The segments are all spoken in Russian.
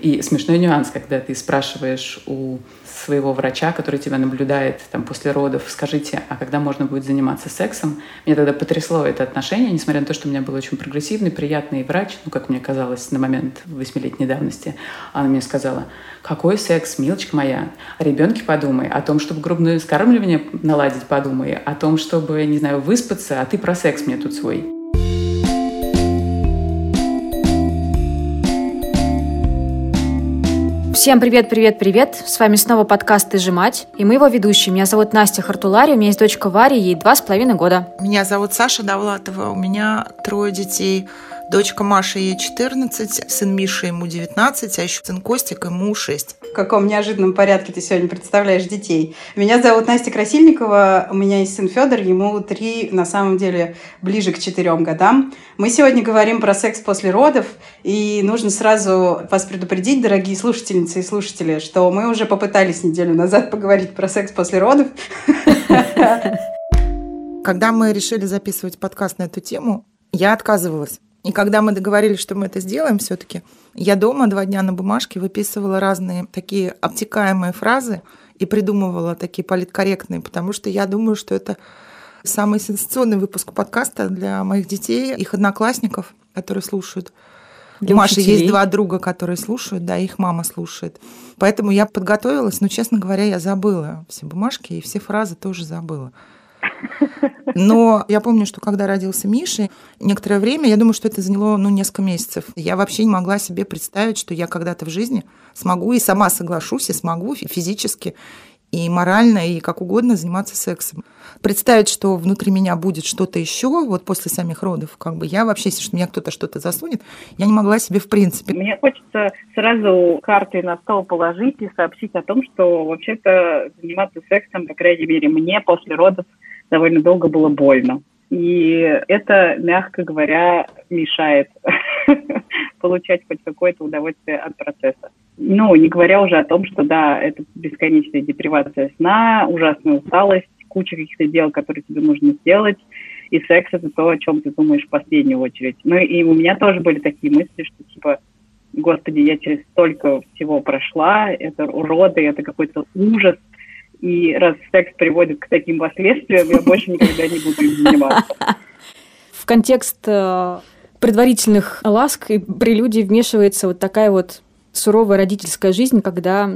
И смешной нюанс, когда ты спрашиваешь у своего врача, который тебя наблюдает там, после родов, скажите, а когда можно будет заниматься сексом? Меня тогда потрясло это отношение, несмотря на то, что у меня был очень прогрессивный, приятный врач, ну, как мне казалось, на момент восьмилетней давности. Она мне сказала, какой секс, милочка моя? О ребенке подумай, о том, чтобы грубное скармливание наладить подумай, о том, чтобы, не знаю, выспаться, а ты про секс мне тут свой. Всем привет, привет, привет! С вами снова подкаст «Ты мать» и мы его ведущие. Меня зовут Настя Хартулари, у меня есть дочка Варя, ей два с половиной года. Меня зовут Саша Давлатова, у меня трое детей – Дочка Маша, ей 14, сын Миша, ему 19, а еще сын Костик, ему 6. Каком неожиданном порядке ты сегодня представляешь детей? Меня зовут Настя Красильникова, у меня есть сын Федор, ему 3, на самом деле, ближе к 4 годам. Мы сегодня говорим про секс после родов, и нужно сразу вас предупредить, дорогие слушательницы и слушатели, что мы уже попытались неделю назад поговорить про секс после родов. Когда мы решили записывать подкаст на эту тему, я отказывалась. И когда мы договорились, что мы это сделаем все-таки, я дома два дня на бумажке выписывала разные такие обтекаемые фразы и придумывала такие политкорректные, потому что я думаю, что это самый сенсационный выпуск подкаста для моих детей, их одноклассников, которые слушают. Для У Маши есть два друга, которые слушают, да, их мама слушает. Поэтому я подготовилась, но, честно говоря, я забыла все бумажки и все фразы тоже забыла. Но я помню, что когда родился Миша, некоторое время, я думаю, что это заняло ну, несколько месяцев. Я вообще не могла себе представить, что я когда-то в жизни смогу и сама соглашусь, и смогу физически и морально, и как угодно заниматься сексом. Представить, что внутри меня будет что-то еще, вот после самих родов, как бы я вообще, если меня кто-то что-то засунет, я не могла себе в принципе. Мне хочется сразу карты на стол положить и сообщить о том, что вообще-то заниматься сексом, по крайней мере, мне после родов довольно долго было больно. И это, мягко говоря, мешает получать хоть какое-то удовольствие от процесса. Ну, не говоря уже о том, что, да, это бесконечная депривация сна, ужасная усталость, куча каких-то дел, которые тебе нужно сделать, и секс — это то, о чем ты думаешь в последнюю очередь. Ну, и у меня тоже были такие мысли, что, типа, господи, я через столько всего прошла, это уроды, это какой-то ужас, и раз секс приводит к таким последствиям, я больше никогда не буду им заниматься. В контекст э, предварительных ласк и прелюдий вмешивается вот такая вот суровая родительская жизнь, когда,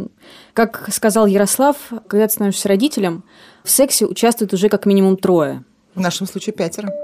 как сказал Ярослав, когда ты становишься родителем, в сексе участвует уже как минимум трое. В нашем случае пятеро.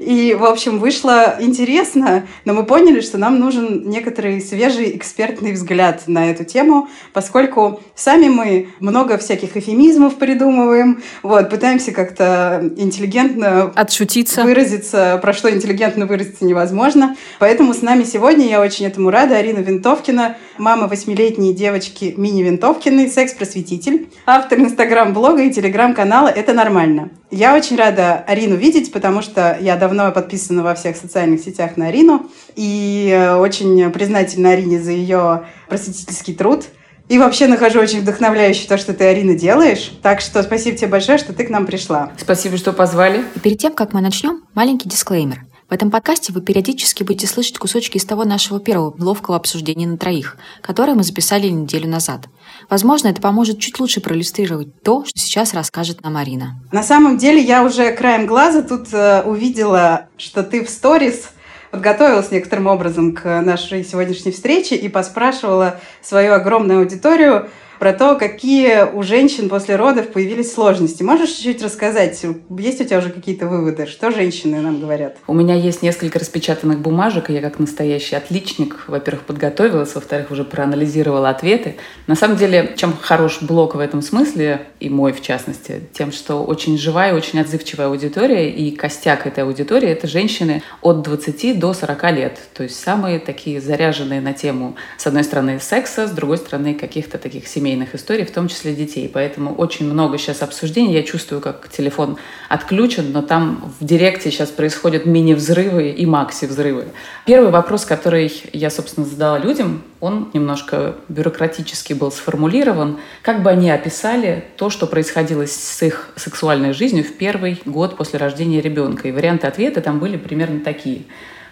И, в общем, вышло интересно, но мы поняли, что нам нужен некоторый свежий экспертный взгляд на эту тему, поскольку сами мы много всяких эфемизмов придумываем, вот, пытаемся как-то интеллигентно отшутиться, выразиться, про что интеллигентно выразиться невозможно. Поэтому с нами сегодня, я очень этому рада, Арина Винтовкина, мама восьмилетней девочки Мини Винтовкиной, секс-просветитель, автор инстаграм-блога и телеграм-канала «Это нормально». Я очень рада Арину видеть, потому что я давно подписана во всех социальных сетях на Арину и э, очень признательна Арине за ее просветительский труд. И вообще нахожу очень вдохновляющее то, что ты, Арина, делаешь. Так что спасибо тебе большое, что ты к нам пришла. Спасибо, что позвали. И перед тем, как мы начнем, маленький дисклеймер. В этом подкасте вы периодически будете слышать кусочки из того нашего первого ловкого обсуждения на троих, которое мы записали неделю назад. Возможно, это поможет чуть лучше проиллюстрировать то, что сейчас расскажет нам Марина. На самом деле, я уже краем глаза тут э, увидела, что ты в сторис подготовилась некоторым образом к нашей сегодняшней встрече и поспрашивала свою огромную аудиторию, про то, какие у женщин после родов появились сложности. Можешь чуть-чуть рассказать? Есть у тебя уже какие-то выводы? Что женщины нам говорят? У меня есть несколько распечатанных бумажек, и я как настоящий отличник, во-первых, подготовилась, во-вторых, уже проанализировала ответы. На самом деле, чем хорош блог в этом смысле, и мой в частности, тем, что очень живая, очень отзывчивая аудитория, и костяк этой аудитории — это женщины от 20 до 40 лет. То есть самые такие заряженные на тему, с одной стороны, секса, с другой стороны, каких-то таких семей семейных историй, в том числе детей. Поэтому очень много сейчас обсуждений. Я чувствую, как телефон отключен, но там в директе сейчас происходят мини-взрывы и макси-взрывы. Первый вопрос, который я, собственно, задала людям, он немножко бюрократически был сформулирован. Как бы они описали то, что происходило с их сексуальной жизнью в первый год после рождения ребенка? И варианты ответа там были примерно такие.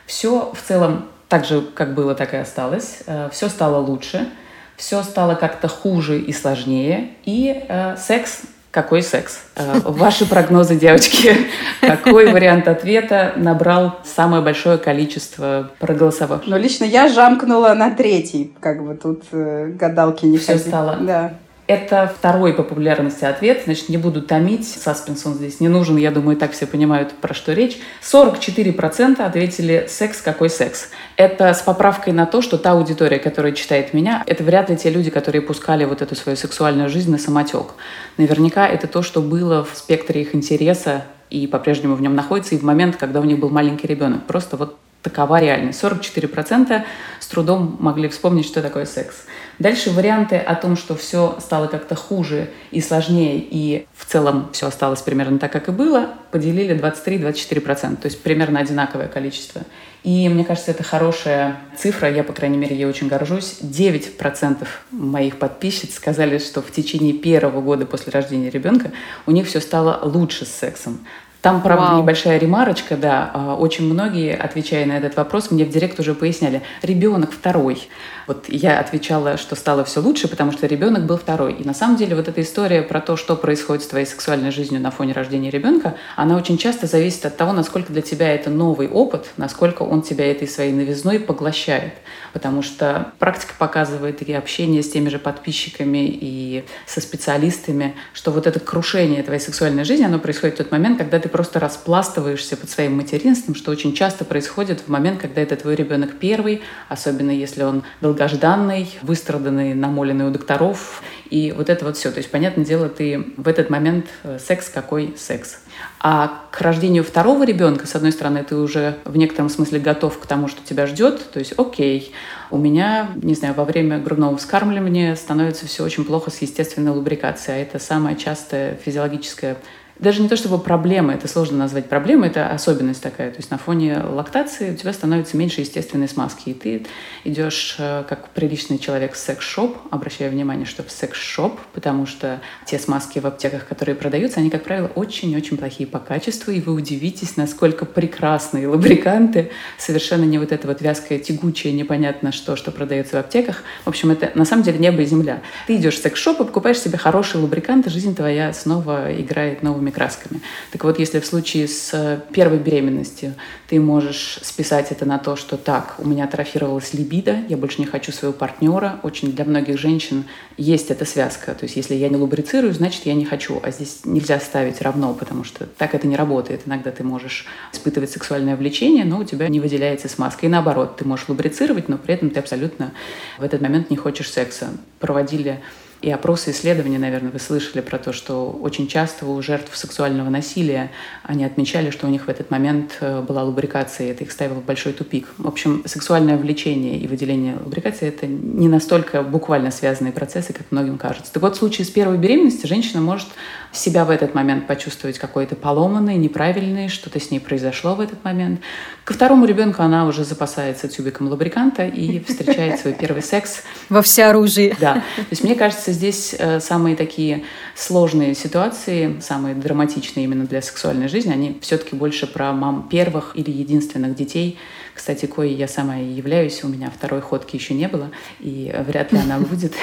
Все в целом так же, как было, так и осталось. Э, все стало лучше, все стало как-то хуже и сложнее. И э, секс какой секс? Э, ваши прогнозы, девочки. Какой вариант ответа набрал самое большое количество проголосовавших? Ну, лично я жамкнула на третий. Как бы тут э, гадалки не все стало. Да. Это второй по популярности ответ, значит, не буду томить, саспенс он здесь не нужен, я думаю, так все понимают, про что речь. 44% ответили «секс, какой секс?». Это с поправкой на то, что та аудитория, которая читает меня, это вряд ли те люди, которые пускали вот эту свою сексуальную жизнь на самотек. Наверняка это то, что было в спектре их интереса и по-прежнему в нем находится, и в момент, когда у них был маленький ребенок. Просто вот такова реальность. 44% с трудом могли вспомнить, что такое секс. Дальше варианты о том, что все стало как-то хуже и сложнее, и в целом все осталось примерно так, как и было, поделили 23-24%, то есть примерно одинаковое количество. И мне кажется, это хорошая цифра, я, по крайней мере, ей очень горжусь. 9% моих подписчиц сказали, что в течение первого года после рождения ребенка у них все стало лучше с сексом. Там, правда, Вау. небольшая ремарочка, да. А, очень многие, отвечая на этот вопрос, мне в директ уже поясняли. Ребенок второй. Вот я отвечала, что стало все лучше, потому что ребенок был второй. И на самом деле вот эта история про то, что происходит с твоей сексуальной жизнью на фоне рождения ребенка, она очень часто зависит от того, насколько для тебя это новый опыт, насколько он тебя этой своей новизной поглощает. Потому что практика показывает и общение с теми же подписчиками, и со специалистами, что вот это крушение твоей сексуальной жизни, оно происходит в тот момент, когда ты просто распластываешься под своим материнством, что очень часто происходит в момент, когда это твой ребенок первый, особенно если он долго долгожданный, выстраданный, намоленный у докторов. И вот это вот все. То есть, понятное дело, ты в этот момент э, секс какой секс. А к рождению второго ребенка, с одной стороны, ты уже в некотором смысле готов к тому, что тебя ждет. То есть, окей, у меня, не знаю, во время грудного вскармливания становится все очень плохо с естественной лубрикацией. А это самая частая физиологическая даже не то чтобы проблема, это сложно назвать проблемой, это особенность такая. То есть на фоне лактации у тебя становится меньше естественной смазки, и ты идешь э, как приличный человек в секс-шоп, обращая внимание, что в секс-шоп, потому что те смазки в аптеках, которые продаются, они, как правило, очень-очень плохие по качеству, и вы удивитесь, насколько прекрасные лубриканты, совершенно не вот это вот вязкое, тягучее, непонятно что, что продается в аптеках. В общем, это на самом деле небо и земля. Ты идешь в секс-шоп и покупаешь себе хорошие лубриканты, жизнь твоя снова играет новыми новыми красками. Так вот, если в случае с э, первой беременностью ты можешь списать это на то, что так, у меня атрофировалась либидо, я больше не хочу своего партнера, очень для многих женщин есть эта связка. То есть если я не лубрицирую, значит, я не хочу. А здесь нельзя ставить равно, потому что так это не работает. Иногда ты можешь испытывать сексуальное влечение, но у тебя не выделяется смазка. И наоборот, ты можешь лубрицировать, но при этом ты абсолютно в этот момент не хочешь секса. Проводили и опросы, исследования, наверное, вы слышали про то, что очень часто у жертв сексуального насилия они отмечали, что у них в этот момент э, была лубрикация, и это их ставило в большой тупик. В общем, сексуальное влечение и выделение лубрикации — это не настолько буквально связанные процессы, как многим кажется. Так вот, в случае с первой беременностью женщина может себя в этот момент почувствовать какой-то поломанной, неправильной, что-то с ней произошло в этот момент. Ко второму ребенку она уже запасается тюбиком лубриканта и встречает свой первый секс. Во всеоружии. Да. То есть мне кажется, здесь э, самые такие сложные ситуации, самые драматичные именно для сексуальной жизни, они все-таки больше про мам первых или единственных детей, кстати, кое я сама и являюсь, у меня второй ходки еще не было, и вряд ли она будет.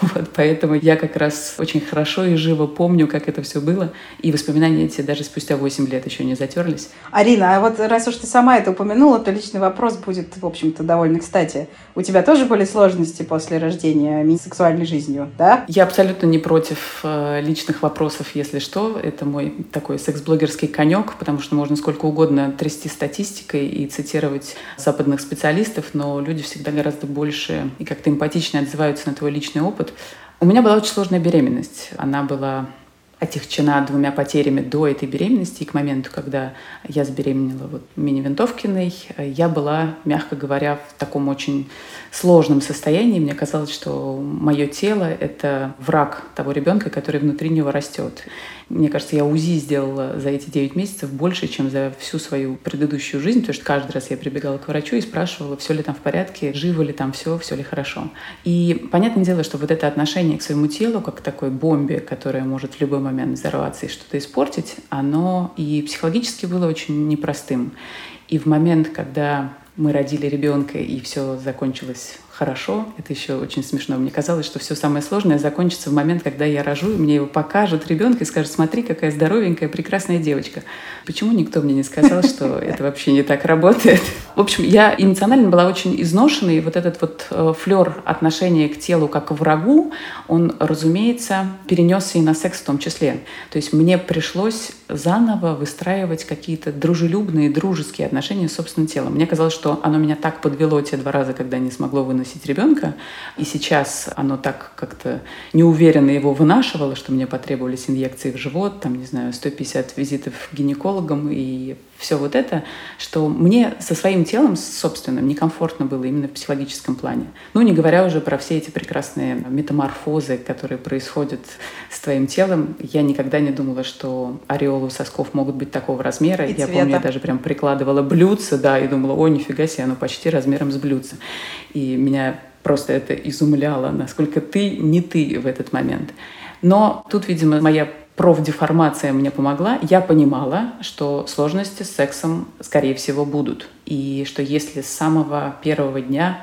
Вот, поэтому я как раз очень хорошо и живо помню, как это все было, и воспоминания эти даже спустя 8 лет еще не затерлись. Арина, а вот раз уж ты сама это упомянула, то личный вопрос будет, в общем-то, довольно кстати. У тебя тоже были сложности после рождения сексуальной жизнью, да? Я абсолютно не против э, личных вопросов, если что. Это мой такой секс-блогерский конек, потому что можно сколько угодно трясти статистикой и цитировать западных специалистов, но люди всегда гораздо больше и как-то эмпатичнее отзываются на твой личный опыт. У меня была очень сложная беременность. Она была отягчена двумя потерями до этой беременности. И к моменту, когда я забеременела вот мини-винтовкиной, я была, мягко говоря, в таком очень сложном состоянии. Мне казалось, что мое тело — это враг того ребенка, который внутри него растет. Мне кажется, я УЗИ сделала за эти 9 месяцев больше, чем за всю свою предыдущую жизнь, потому что каждый раз я прибегала к врачу и спрашивала, все ли там в порядке, живо ли там все, все ли хорошо. И понятное дело, что вот это отношение к своему телу, как к такой бомбе, которая может в любой момент взорваться и что-то испортить, оно и психологически было очень непростым. И в момент, когда мы родили ребенка и все закончилось хорошо. Это еще очень смешно. Мне казалось, что все самое сложное закончится в момент, когда я рожу, и мне его покажут ребенка и скажут, смотри, какая здоровенькая, прекрасная девочка. Почему никто мне не сказал, что это вообще не так работает? В общем, я эмоционально была очень изношена, и вот этот вот э, флер отношения к телу как к врагу, он, разумеется, перенесся и на секс в том числе. То есть мне пришлось заново выстраивать какие-то дружелюбные, дружеские отношения с собственным телом. Мне казалось, что оно меня так подвело те два раза, когда не смогло выносить выносить ребенка. И сейчас оно так как-то неуверенно его вынашивало, что мне потребовались инъекции в живот, там, не знаю, 150 визитов к гинекологам и все вот это, что мне со своим телом собственным некомфортно было именно в психологическом плане. Ну, не говоря уже про все эти прекрасные метаморфозы, которые происходят с твоим телом. Я никогда не думала, что ореолы сосков могут быть такого размера. И я цвета. помню, я даже прям прикладывала блюдце, да, и думала, о, нифига себе, оно почти размером с блюдце. И меня просто это изумляло, насколько ты не ты в этот момент. Но тут, видимо, моя профдеформация мне помогла. Я понимала, что сложности с сексом, скорее всего, будут. И что если с самого первого дня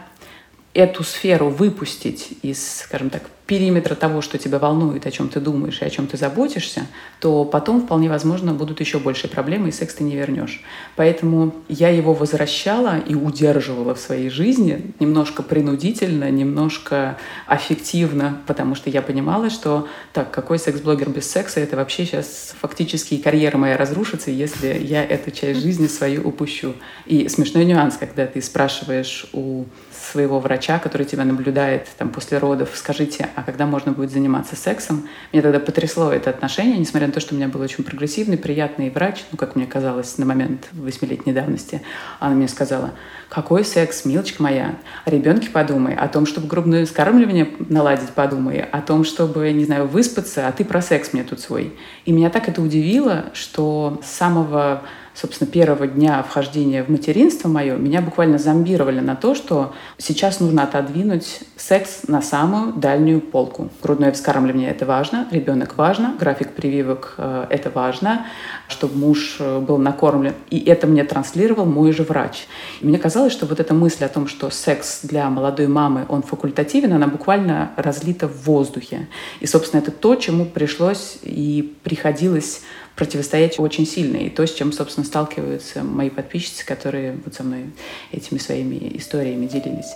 эту сферу выпустить из, скажем так, периметра того, что тебя волнует, о чем ты думаешь и о чем ты заботишься, то потом вполне возможно будут еще большие проблемы, и секс ты не вернешь. Поэтому я его возвращала и удерживала в своей жизни немножко принудительно, немножко аффективно, потому что я понимала, что так, какой секс-блогер без секса, это вообще сейчас фактически карьера моя разрушится, если я эту часть жизни свою упущу. И смешной нюанс, когда ты спрашиваешь у своего врача, который тебя наблюдает там, после родов, скажите, а когда можно будет заниматься сексом? Мне тогда потрясло это отношение, несмотря на то, что у меня был очень прогрессивный, приятный врач, ну, как мне казалось, на момент восьмилетней давности. Она мне сказала, какой секс, милочка моя? О ребенке подумай, о том, чтобы грубное скармливание наладить подумай, о том, чтобы, не знаю, выспаться, а ты про секс мне тут свой. И меня так это удивило, что с самого собственно, первого дня вхождения в материнство мое, меня буквально зомбировали на то, что сейчас нужно отодвинуть секс на самую дальнюю полку. Грудное вскармливание — это важно, ребенок важно, график прививок э, — это важно, чтобы муж э, был накормлен. И это мне транслировал мой же врач. И мне казалось, что вот эта мысль о том, что секс для молодой мамы, он факультативен, она буквально разлита в воздухе. И, собственно, это то, чему пришлось и приходилось противостоять очень сильно. И то, с чем, собственно, сталкиваются мои подписчицы, которые вот со мной этими своими историями делились.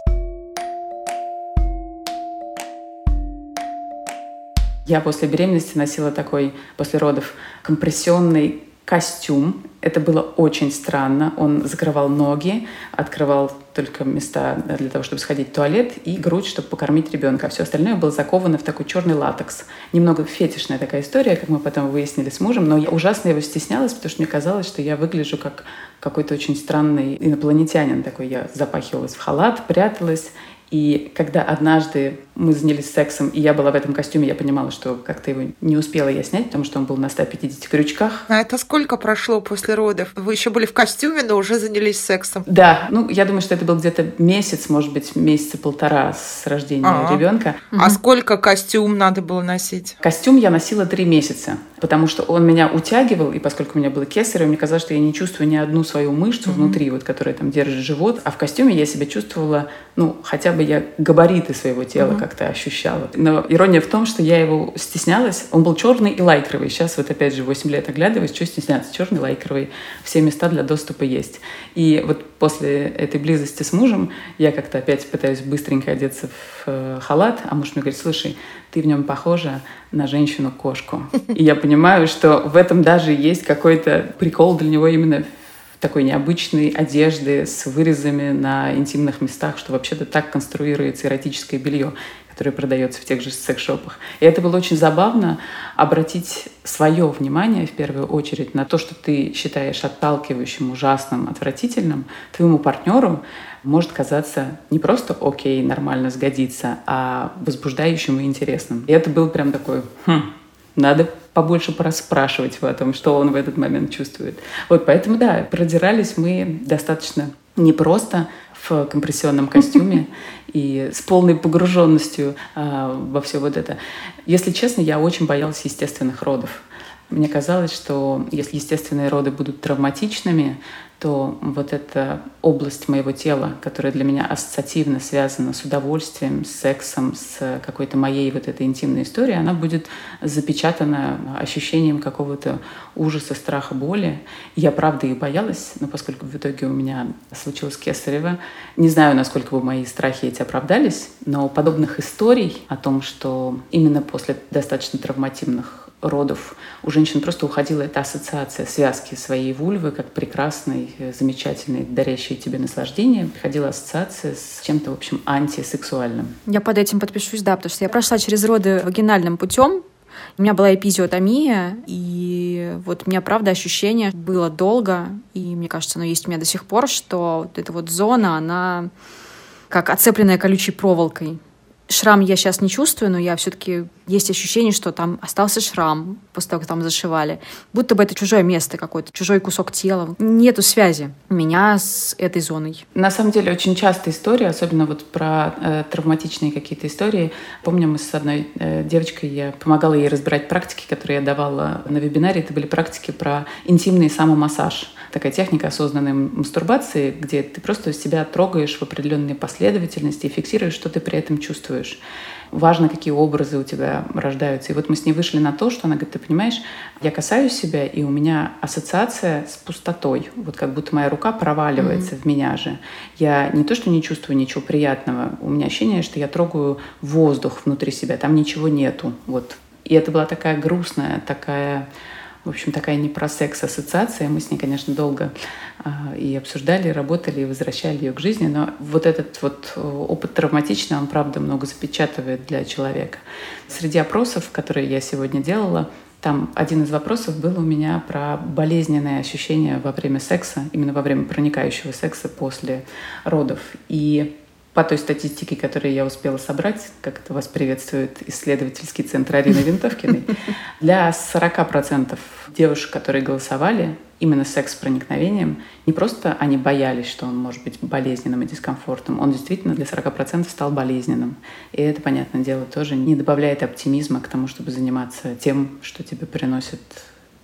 Я после беременности носила такой, после родов, компрессионный костюм. Это было очень странно. Он закрывал ноги, открывал только места для того, чтобы сходить в туалет, и грудь, чтобы покормить ребенка. Все остальное было заковано в такой черный латекс. Немного фетишная такая история, как мы потом выяснили с мужем, но я ужасно его стеснялась, потому что мне казалось, что я выгляжу как какой-то очень странный инопланетянин такой. Я запахивалась в халат, пряталась, и когда однажды мы занялись сексом, и я была в этом костюме, я понимала, что как-то его не успела я снять, потому что он был на 150 крючках. А это сколько прошло после родов? Вы еще были в костюме, но уже занялись сексом? Да, ну я думаю, что это был где-то месяц, может быть, месяца полтора с рождения А. ребенка. А сколько костюм надо было носить? Костюм я носила три месяца, потому что он меня утягивал, и поскольку у меня было кесарево, мне казалось, что я не чувствую ни одну свою мышцу внутри, вот, которая там держит живот. А в костюме я себя чувствовала, ну, хотя бы я габариты своего тела как-то ощущала. Но ирония в том, что я его стеснялась. Он был черный и лайкровый. Сейчас вот опять же 8 лет оглядываюсь, что стесняться. Черный, лайкровый. Все места для доступа есть. И вот после этой близости с мужем я как-то опять пытаюсь быстренько одеться в э, халат, а муж мне говорит, слушай, ты в нем похожа на женщину-кошку. И я понимаю, что в этом даже есть какой-то прикол для него именно такой необычной одежды с вырезами на интимных местах, что вообще-то так конструируется эротическое белье, которое продается в тех же секс-шопах. И это было очень забавно обратить свое внимание в первую очередь на то, что ты считаешь отталкивающим, ужасным, отвратительным, твоему партнеру может казаться не просто окей, нормально сгодится, а возбуждающим и интересным. И это был прям такой, хм, надо побольше пораспрашивать его о том, что он в этот момент чувствует. Вот поэтому, да, продирались мы достаточно непросто в компрессионном костюме и с полной погруженностью а, во все вот это. Если честно, я очень боялась естественных родов. Мне казалось, что если естественные роды будут травматичными, то вот эта область моего тела, которая для меня ассоциативно связана с удовольствием, с сексом, с какой-то моей вот этой интимной историей, она будет запечатана ощущением какого-то ужаса, страха, боли. Я правда их боялась, но поскольку в итоге у меня случилось кесарево, не знаю, насколько бы мои страхи эти оправдались, но подобных историй о том, что именно после достаточно травмативных родов у женщин просто уходила эта ассоциация связки своей вульвы как прекрасной, замечательной, дарящей тебе наслаждение. Приходила ассоциация с чем-то, в общем, антисексуальным. Я под этим подпишусь, да, потому что я прошла через роды вагинальным путем, у меня была эпизиотомия, и вот у меня, правда, ощущение было долго, и мне кажется, оно есть у меня до сих пор, что вот эта вот зона, она как оцепленная колючей проволокой. Шрам я сейчас не чувствую, но я все-таки есть ощущение, что там остался шрам после того, как там зашивали. Будто бы это чужое место какое-то, чужой кусок тела. Нету связи меня с этой зоной. На самом деле очень частая история, особенно вот про э, травматичные какие-то истории. Помню, мы с одной э, девочкой, я помогала ей разбирать практики, которые я давала на вебинаре. Это были практики про интимный самомассаж такая техника осознанной мастурбации, где ты просто себя трогаешь в определенной последовательности и фиксируешь, что ты при этом чувствуешь. Важно, какие образы у тебя рождаются. И вот мы с ней вышли на то, что она говорит, ты понимаешь, я касаюсь себя, и у меня ассоциация с пустотой. Вот как будто моя рука проваливается mm-hmm. в меня же. Я не то, что не чувствую ничего приятного, у меня ощущение, что я трогаю воздух внутри себя, там ничего нету. Вот. И это была такая грустная, такая в общем, такая не про секс-ассоциация. Мы с ней, конечно, долго э, и обсуждали, и работали, и возвращали ее к жизни. Но вот этот вот э, опыт травматичный, он, правда, много запечатывает для человека. Среди опросов, которые я сегодня делала, там один из вопросов был у меня про болезненные ощущения во время секса, именно во время проникающего секса после родов. И по той статистике, которую я успела собрать, как это вас приветствует исследовательский центр Арины Винтовкиной, для 40% девушек, которые голосовали, именно секс с проникновением, не просто они боялись, что он может быть болезненным и дискомфортным, он действительно для 40% стал болезненным. И это, понятное дело, тоже не добавляет оптимизма к тому, чтобы заниматься тем, что тебе приносит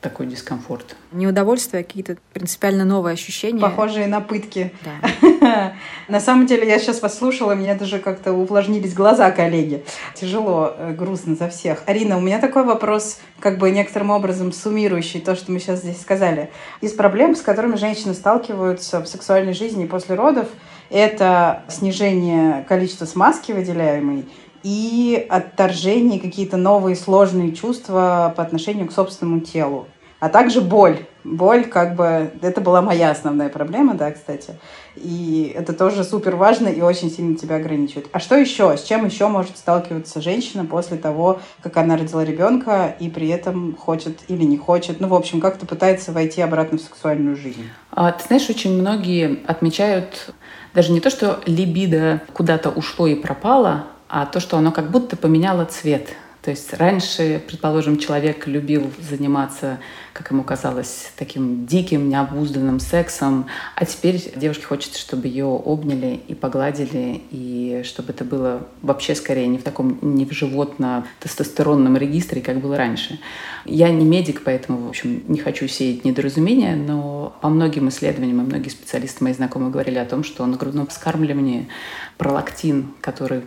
такой дискомфорт. Не удовольствие, а какие-то принципиально новые ощущения. Похожие на пытки. Да. на самом деле, я сейчас послушала, мне даже как-то увлажнились глаза коллеги. Тяжело, э, грустно за всех. Арина, у меня такой вопрос, как бы некоторым образом суммирующий то, что мы сейчас здесь сказали. Из проблем, с которыми женщины сталкиваются в сексуальной жизни после родов, это снижение количества смазки выделяемой и отторжение, какие-то новые сложные чувства по отношению к собственному телу. А также боль. Боль, как бы, это была моя основная проблема, да, кстати. И это тоже супер важно и очень сильно тебя ограничивает. А что еще? С чем еще может сталкиваться женщина после того, как она родила ребенка и при этом хочет или не хочет, ну, в общем, как-то пытается войти обратно в сексуальную жизнь? А, ты знаешь, очень многие отмечают даже не то, что либидо куда-то ушло и пропало, а то, что оно как будто поменяло цвет. То есть раньше, предположим, человек любил заниматься, как ему казалось, таким диким, необузданным сексом, а теперь девушке хочется, чтобы ее обняли и погладили, и чтобы это было вообще скорее не в таком, не в животно-тестостеронном регистре, как было раньше. Я не медик, поэтому, в общем, не хочу сеять недоразумения, но по многим исследованиям и многие специалисты мои знакомые говорили о том, что на грудном вскармливании пролактин, который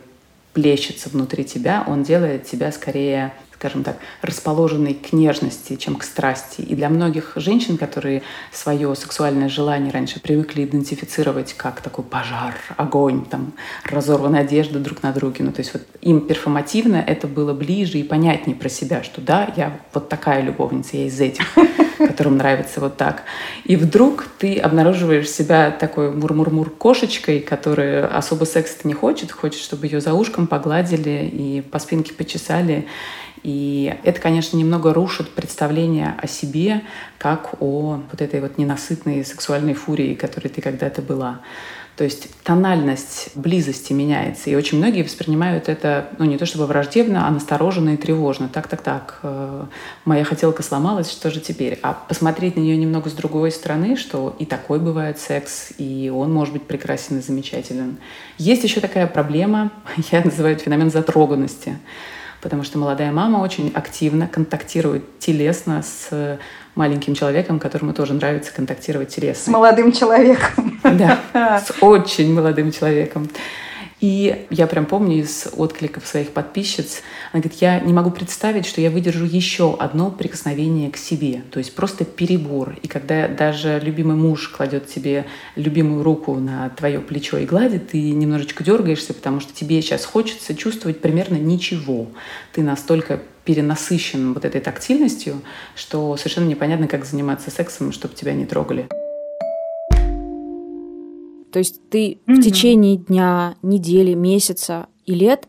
плещется внутри тебя, он делает тебя скорее скажем так, расположенной к нежности, чем к страсти. И для многих женщин, которые свое сексуальное желание раньше привыкли идентифицировать как такой пожар, огонь, там, разорванная одежда друг на друге, ну, то есть вот им перформативно это было ближе и понятнее про себя, что да, я вот такая любовница, я из этих, которым нравится вот так. И вдруг ты обнаруживаешь себя такой мур-мур-мур кошечкой, которая особо секса не хочет, хочет, чтобы ее за ушком погладили и по спинке почесали. И это, конечно, немного рушит представление о себе, как о вот этой вот ненасытной сексуальной фурии, которой ты когда-то была. То есть тональность близости меняется, и очень многие воспринимают это, ну, не то чтобы враждебно, а настороженно и тревожно. Так, так, так, э, моя хотелка сломалась, что же теперь? А посмотреть на нее немного с другой стороны, что и такой бывает секс, и он может быть прекрасен и замечателен. Есть еще такая проблема, я называю это феномен затроганности. Потому что молодая мама очень активно контактирует телесно с маленьким человеком, которому тоже нравится контактировать телесно. С молодым человеком. Да, с очень молодым человеком. И я прям помню из откликов своих подписчиц, она говорит, я не могу представить, что я выдержу еще одно прикосновение к себе. То есть просто перебор. И когда даже любимый муж кладет тебе любимую руку на твое плечо и гладит, ты немножечко дергаешься, потому что тебе сейчас хочется чувствовать примерно ничего. Ты настолько перенасыщен вот этой тактильностью, что совершенно непонятно, как заниматься сексом, чтобы тебя не трогали. То есть ты mm-hmm. в течение дня, недели, месяца и лет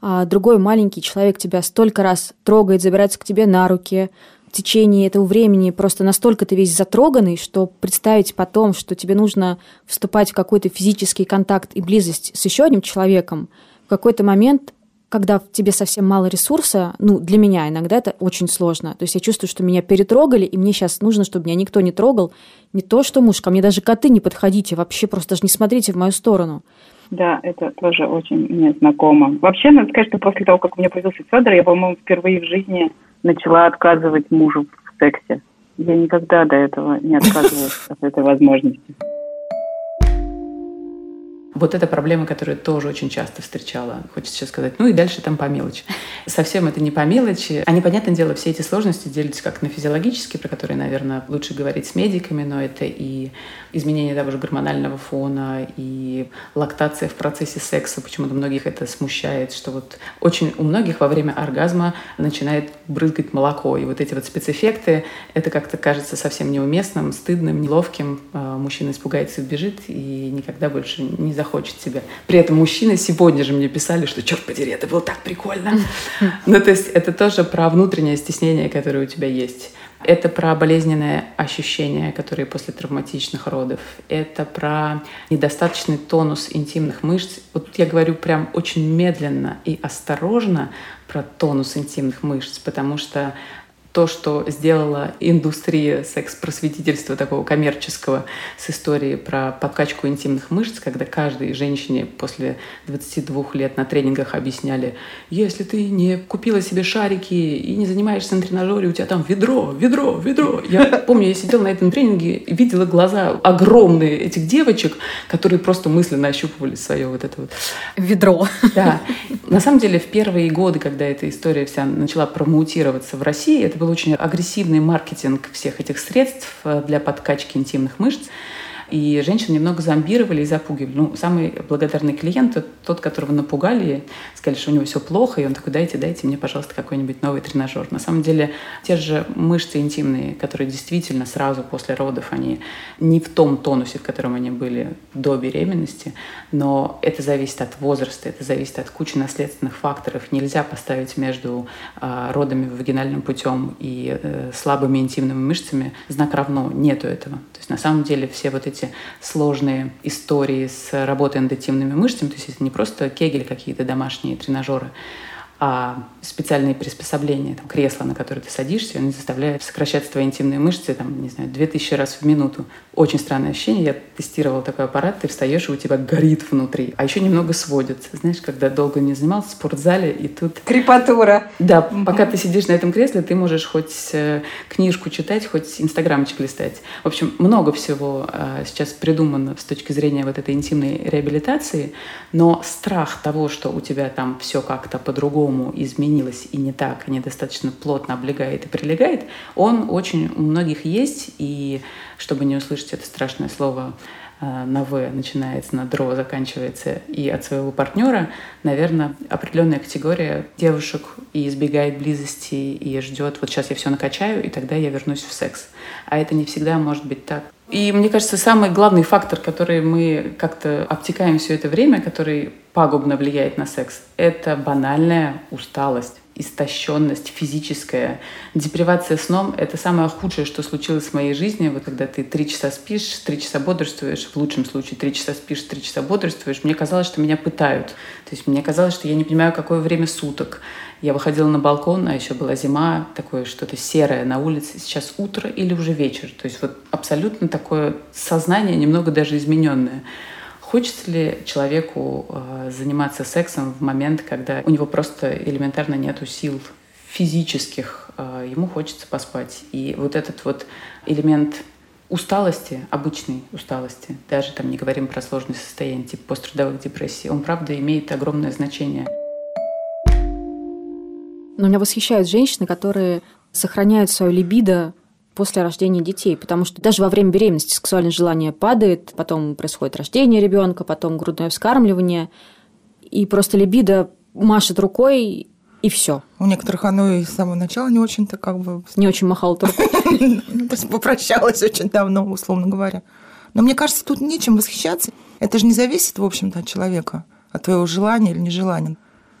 а другой маленький человек тебя столько раз трогает, забирается к тебе на руки, в течение этого времени просто настолько ты весь затроганный, что представить потом, что тебе нужно вступать в какой-то физический контакт и близость с еще одним человеком, в какой-то момент когда в тебе совсем мало ресурса, ну, для меня иногда это очень сложно. То есть я чувствую, что меня перетрогали, и мне сейчас нужно, чтобы меня никто не трогал. Не то, что муж, ко мне даже коты не подходите, вообще просто даже не смотрите в мою сторону. Да, это тоже очень мне знакомо. Вообще, надо сказать, что после того, как у меня появился Федор, я, по-моему, впервые в жизни начала отказывать мужу в сексе. Я никогда до этого не отказывалась от этой возможности. Вот эта проблема, которую тоже очень часто встречала, хочется сейчас сказать, ну и дальше там по мелочи. Совсем это не по мелочи. Они, понятное дело, все эти сложности делятся как на физиологические, про которые, наверное, лучше говорить с медиками, но это и изменение того же гормонального фона, и лактация в процессе секса. Почему-то многих это смущает, что вот очень у многих во время оргазма начинает брызгать молоко. И вот эти вот спецэффекты, это как-то кажется совсем неуместным, стыдным, неловким. А, мужчина испугается и бежит, и никогда больше не захочет захочет тебя. При этом мужчины сегодня же мне писали, что, черт подери, это было так прикольно. Ну, то есть это тоже про внутреннее стеснение, которое у тебя есть. Это про болезненные ощущения, которые после травматичных родов. Это про недостаточный тонус интимных мышц. Вот я говорю прям очень медленно и осторожно про тонус интимных мышц, потому что то, что сделала индустрия секс-просветительства такого коммерческого с историей про подкачку интимных мышц, когда каждой женщине после 22 лет на тренингах объясняли, если ты не купила себе шарики и не занимаешься на тренажере, у тебя там ведро, ведро, ведро. Я помню, я сидела на этом тренинге и видела глаза огромные этих девочек, которые просто мысленно ощупывали свое вот это вот... Ведро. Да. На самом деле, в первые годы, когда эта история вся начала промоутироваться в России, это был очень агрессивный маркетинг всех этих средств э, для подкачки интимных мышц. И женщин немного зомбировали и запугивали. Ну, самый благодарный клиент — тот, которого напугали, сказали, что у него все плохо, и он такой, дайте, дайте мне, пожалуйста, какой-нибудь новый тренажер. На самом деле, те же мышцы интимные, которые действительно сразу после родов, они не в том тонусе, в котором они были до беременности, но это зависит от возраста, это зависит от кучи наследственных факторов. Нельзя поставить между э, родами вагинальным путем и э, слабыми интимными мышцами знак равно. Нету этого. То есть на самом деле все вот эти эти сложные истории с работой эндотимными мышцами, то есть это не просто кегели какие-то домашние тренажеры, а специальные приспособления, там, кресло, на которое ты садишься, они заставляют сокращаться твои интимные мышцы, там, не знаю, 2000 раз в минуту. Очень странное ощущение. Я тестировала такой аппарат, ты встаешь, и у тебя горит внутри. А еще немного сводится. Знаешь, когда долго не занимался в спортзале, и тут... Крепатура. Да, угу. пока ты сидишь на этом кресле, ты можешь хоть э, книжку читать, хоть инстаграмчик листать. В общем, много всего э, сейчас придумано с точки зрения вот этой интимной реабилитации, но страх того, что у тебя там все как-то по-другому изменилось и не так, недостаточно плотно облегает и прилегает, он очень у многих есть, и чтобы не услышать это страшное слово э, на В начинается, на ДРО заканчивается, и от своего партнера, наверное, определенная категория девушек и избегает близости, и ждет, вот сейчас я все накачаю, и тогда я вернусь в секс. А это не всегда может быть так. И мне кажется, самый главный фактор, который мы как-то обтекаем все это время, который пагубно влияет на секс, это банальная усталость истощенность физическая. Депривация сном — это самое худшее, что случилось в моей жизни. Вот когда ты три часа спишь, три часа бодрствуешь, в лучшем случае три часа спишь, три часа бодрствуешь, мне казалось, что меня пытают. То есть мне казалось, что я не понимаю, какое время суток. Я выходила на балкон, а еще была зима, такое что-то серое на улице. Сейчас утро или уже вечер. То есть вот абсолютно такое сознание, немного даже измененное Хочется ли человеку э, заниматься сексом в момент, когда у него просто элементарно нету сил физических, э, ему хочется поспать. И вот этот вот элемент усталости, обычной усталости, даже там не говорим про сложные состояния типа посттрудовых депрессий, он правда имеет огромное значение. Но меня восхищают женщины, которые сохраняют свою либидо после рождения детей, потому что даже во время беременности сексуальное желание падает, потом происходит рождение ребенка, потом грудное вскармливание, и просто либидо машет рукой, и все. У некоторых оно и с самого начала не очень-то как бы... Не очень махало рукой. Попрощалась очень давно, условно говоря. Но мне кажется, тут нечем восхищаться. Это же не зависит, в общем-то, от человека, от твоего желания или нежелания.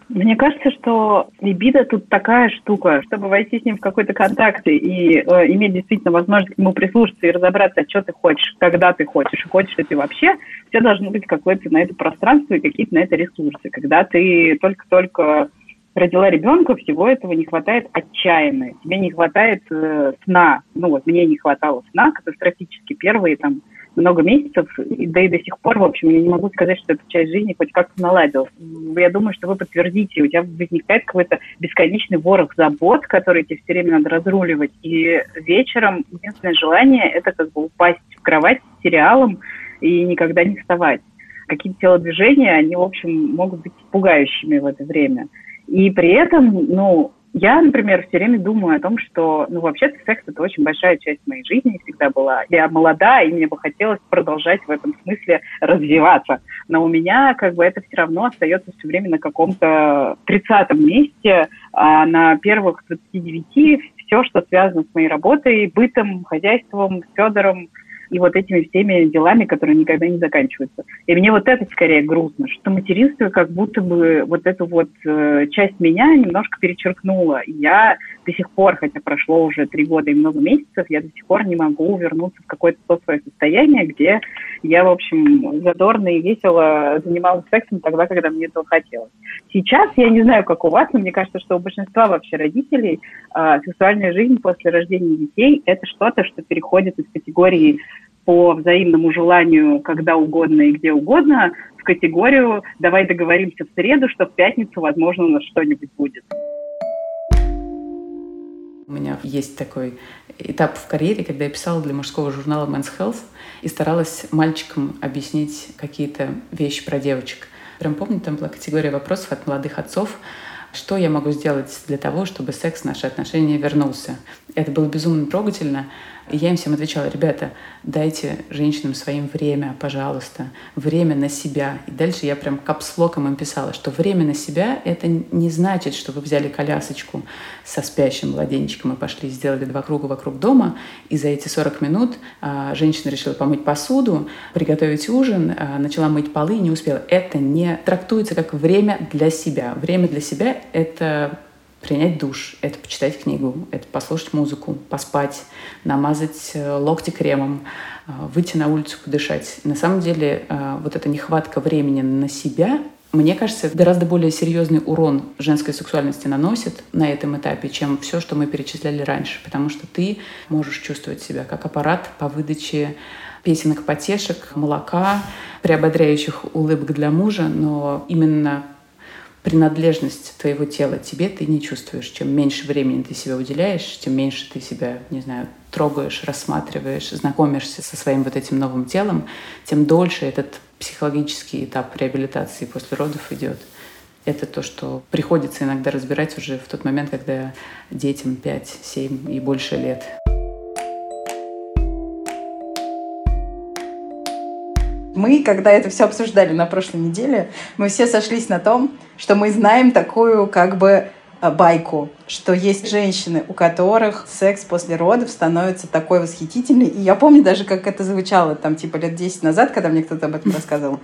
Мне кажется, что либидо тут такая штука, чтобы войти с ним в какой-то контакт и э, иметь действительно возможность к нему прислушаться и разобраться, что ты хочешь, когда ты хочешь, и хочешь ли ты вообще, тебя должно быть какое-то на это пространство и какие-то на это ресурсы. Когда ты только-только родила ребенка, всего этого не хватает отчаянно. Тебе не хватает э, сна. Ну вот мне не хватало сна катастрофически первые там много месяцев, и, да и до сих пор, в общем, я не могу сказать, что эта часть жизни хоть как-то наладилась. Я думаю, что вы подтвердите, у тебя возникает какой-то бесконечный ворох забот, который тебе все время надо разруливать, и вечером единственное желание – это как бы упасть в кровать с сериалом и никогда не вставать. Какие-то телодвижения, они, в общем, могут быть пугающими в это время. И при этом, ну, я, например, все время думаю о том, что, ну, вообще-то секс – это очень большая часть моей жизни всегда была. Я молода, и мне бы хотелось продолжать в этом смысле развиваться. Но у меня, как бы, это все равно остается все время на каком-то 30-м месте, а на первых 29 все, что связано с моей работой, бытом, хозяйством, Федором, и вот этими всеми делами, которые никогда не заканчиваются. И мне вот это скорее грустно, что материнство как будто бы вот эту вот э, часть меня немножко перечеркнуло. И я до сих пор, хотя прошло уже три года и много месяцев, я до сих пор не могу вернуться в какое-то то свое состояние, где я, в общем, задорно и весело занималась сексом тогда, когда мне этого хотелось. Сейчас я не знаю, как у вас, но мне кажется, что у большинства вообще родителей э, сексуальная жизнь после рождения детей – это что-то, что переходит из категории по взаимному желанию когда угодно и где угодно в категорию «давай договоримся в среду, что в пятницу, возможно, у нас что-нибудь будет». У меня есть такой этап в карьере, когда я писала для мужского журнала Men's Health и старалась мальчикам объяснить какие-то вещи про девочек. Прям помню, там была категория вопросов от молодых отцов, что я могу сделать для того, чтобы секс, наши отношения вернулся. Это было безумно трогательно. И я им всем отвечала, ребята, дайте женщинам своим время, пожалуйста, время на себя. И дальше я прям капслоком им писала, что время на себя — это не значит, что вы взяли колясочку со спящим младенчиком и пошли, сделали два круга вокруг дома, и за эти 40 минут а, женщина решила помыть посуду, приготовить ужин, а, начала мыть полы и не успела. Это не трактуется как время для себя. Время для себя — это принять душ, это почитать книгу, это послушать музыку, поспать, намазать э, локти кремом, э, выйти на улицу подышать. На самом деле э, вот эта нехватка времени на себя, мне кажется, гораздо более серьезный урон женской сексуальности наносит на этом этапе, чем все, что мы перечисляли раньше. Потому что ты можешь чувствовать себя как аппарат по выдаче песенок потешек, молока, приободряющих улыбок для мужа, но именно принадлежность твоего тела тебе ты не чувствуешь. Чем меньше времени ты себе уделяешь, тем меньше ты себя, не знаю, трогаешь, рассматриваешь, знакомишься со своим вот этим новым телом, тем дольше этот психологический этап реабилитации после родов идет. Это то, что приходится иногда разбирать уже в тот момент, когда детям 5, 7 и больше лет. Мы, когда это все обсуждали на прошлой неделе, мы все сошлись на том, что мы знаем такую как бы э, байку, что есть женщины, у которых секс после родов становится такой восхитительный. И я помню даже, как это звучало там типа лет 10 назад, когда мне кто-то об этом рассказывал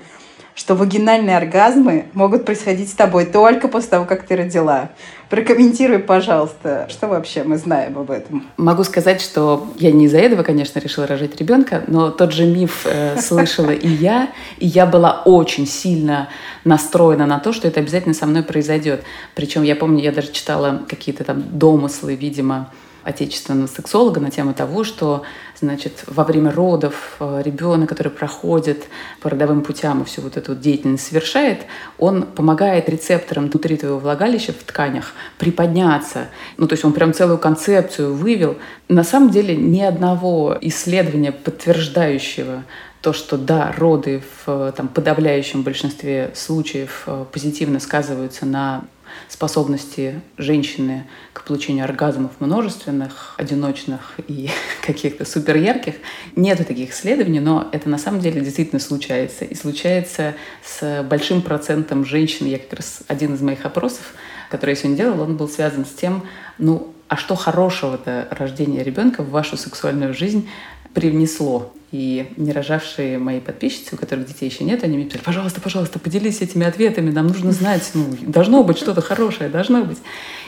что вагинальные оргазмы могут происходить с тобой только после того, как ты родила. Прокомментируй, пожалуйста, что вообще мы знаем об этом. Могу сказать, что я не из-за этого, конечно, решила рожать ребенка, но тот же миф э, слышала и я, и я была очень сильно настроена на то, что это обязательно со мной произойдет. Причем я помню, я даже читала какие-то там домыслы, видимо, отечественного сексолога на тему того, что значит, во время родов э, ребенок, который проходит по родовым путям и всю вот эту деятельность совершает, он помогает рецепторам внутри твоего влагалища в тканях приподняться. Ну, то есть он прям целую концепцию вывел. На самом деле ни одного исследования, подтверждающего то, что да, роды в там, подавляющем большинстве случаев э, позитивно сказываются на способности женщины к получению оргазмов множественных, одиночных и каких-то супер ярких. Нет таких исследований, но это на самом деле действительно случается. И случается с большим процентом женщин. Я как раз один из моих опросов, который я сегодня делала, он был связан с тем, ну, а что хорошего-то рождение ребенка в вашу сексуальную жизнь привнесло? И не рожавшие мои подписчицы, у которых детей еще нет, они мне писали, пожалуйста, пожалуйста, поделись этими ответами, нам нужно знать, ну, должно быть что-то хорошее, должно быть.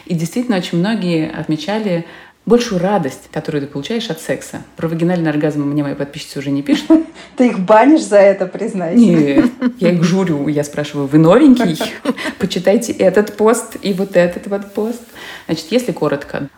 И действительно, очень многие отмечали большую радость, которую ты получаешь от секса. Про вагинальный оргазм мне мои подписчицы уже не пишут. Ты их банишь за это, признайся? Нет, я их журю. Я спрашиваю, вы новенький? Почитайте этот пост и вот этот вот пост. Значит, если коротко,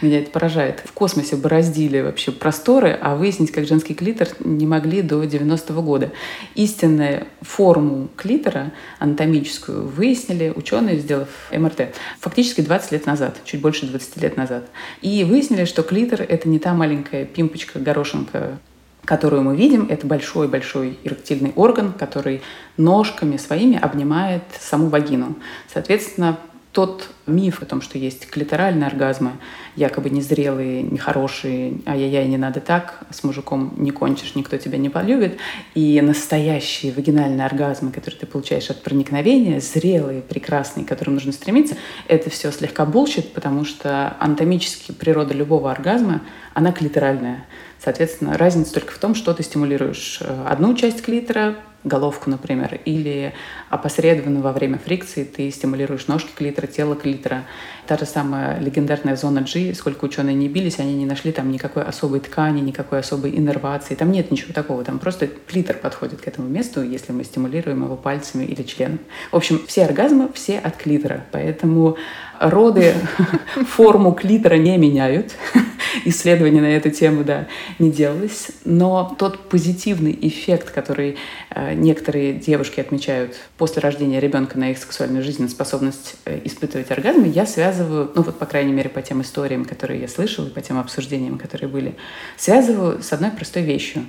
меня это поражает. В космосе бороздили вообще просторы, а выяснить, как женский клитор, не могли до 90-го года. Истинную форму клитора, анатомическую, выяснили ученые, сделав МРТ, фактически 20 лет назад, чуть больше 20 лет назад. И выяснили, что клитор — это не та маленькая пимпочка, горошинка, которую мы видим, это большой-большой эректильный орган, который ножками своими обнимает саму вагину. Соответственно, тот миф о том, что есть клиторальные оргазмы, якобы незрелые, нехорошие, ай-яй-яй, не надо так, с мужиком не кончишь, никто тебя не полюбит, и настоящие вагинальные оргазмы, которые ты получаешь от проникновения, зрелые, прекрасные, к которым нужно стремиться, это все слегка bullshit, потому что анатомически природа любого оргазма, она клиторальная. Соответственно, разница только в том, что ты стимулируешь э, одну часть клитора, головку, например, или опосредованно во время фрикции ты стимулируешь ножки клитора, тело клитора. Та же самая легендарная зона G, сколько ученые не бились, они не нашли там никакой особой ткани, никакой особой иннервации. Там нет ничего такого, там просто клитор подходит к этому месту, если мы стимулируем его пальцами или членом. В общем, все оргазмы, все от клитора. Поэтому роды форму клитора не меняют. Исследования на эту тему, да, не делалось. Но тот позитивный эффект, который э, некоторые девушки отмечают после рождения ребенка на их сексуальную жизнь, на способность э, испытывать оргазмы, я связываю, ну вот, по крайней мере, по тем историям, которые я слышала, и по тем обсуждениям, которые были, связываю с одной простой вещью.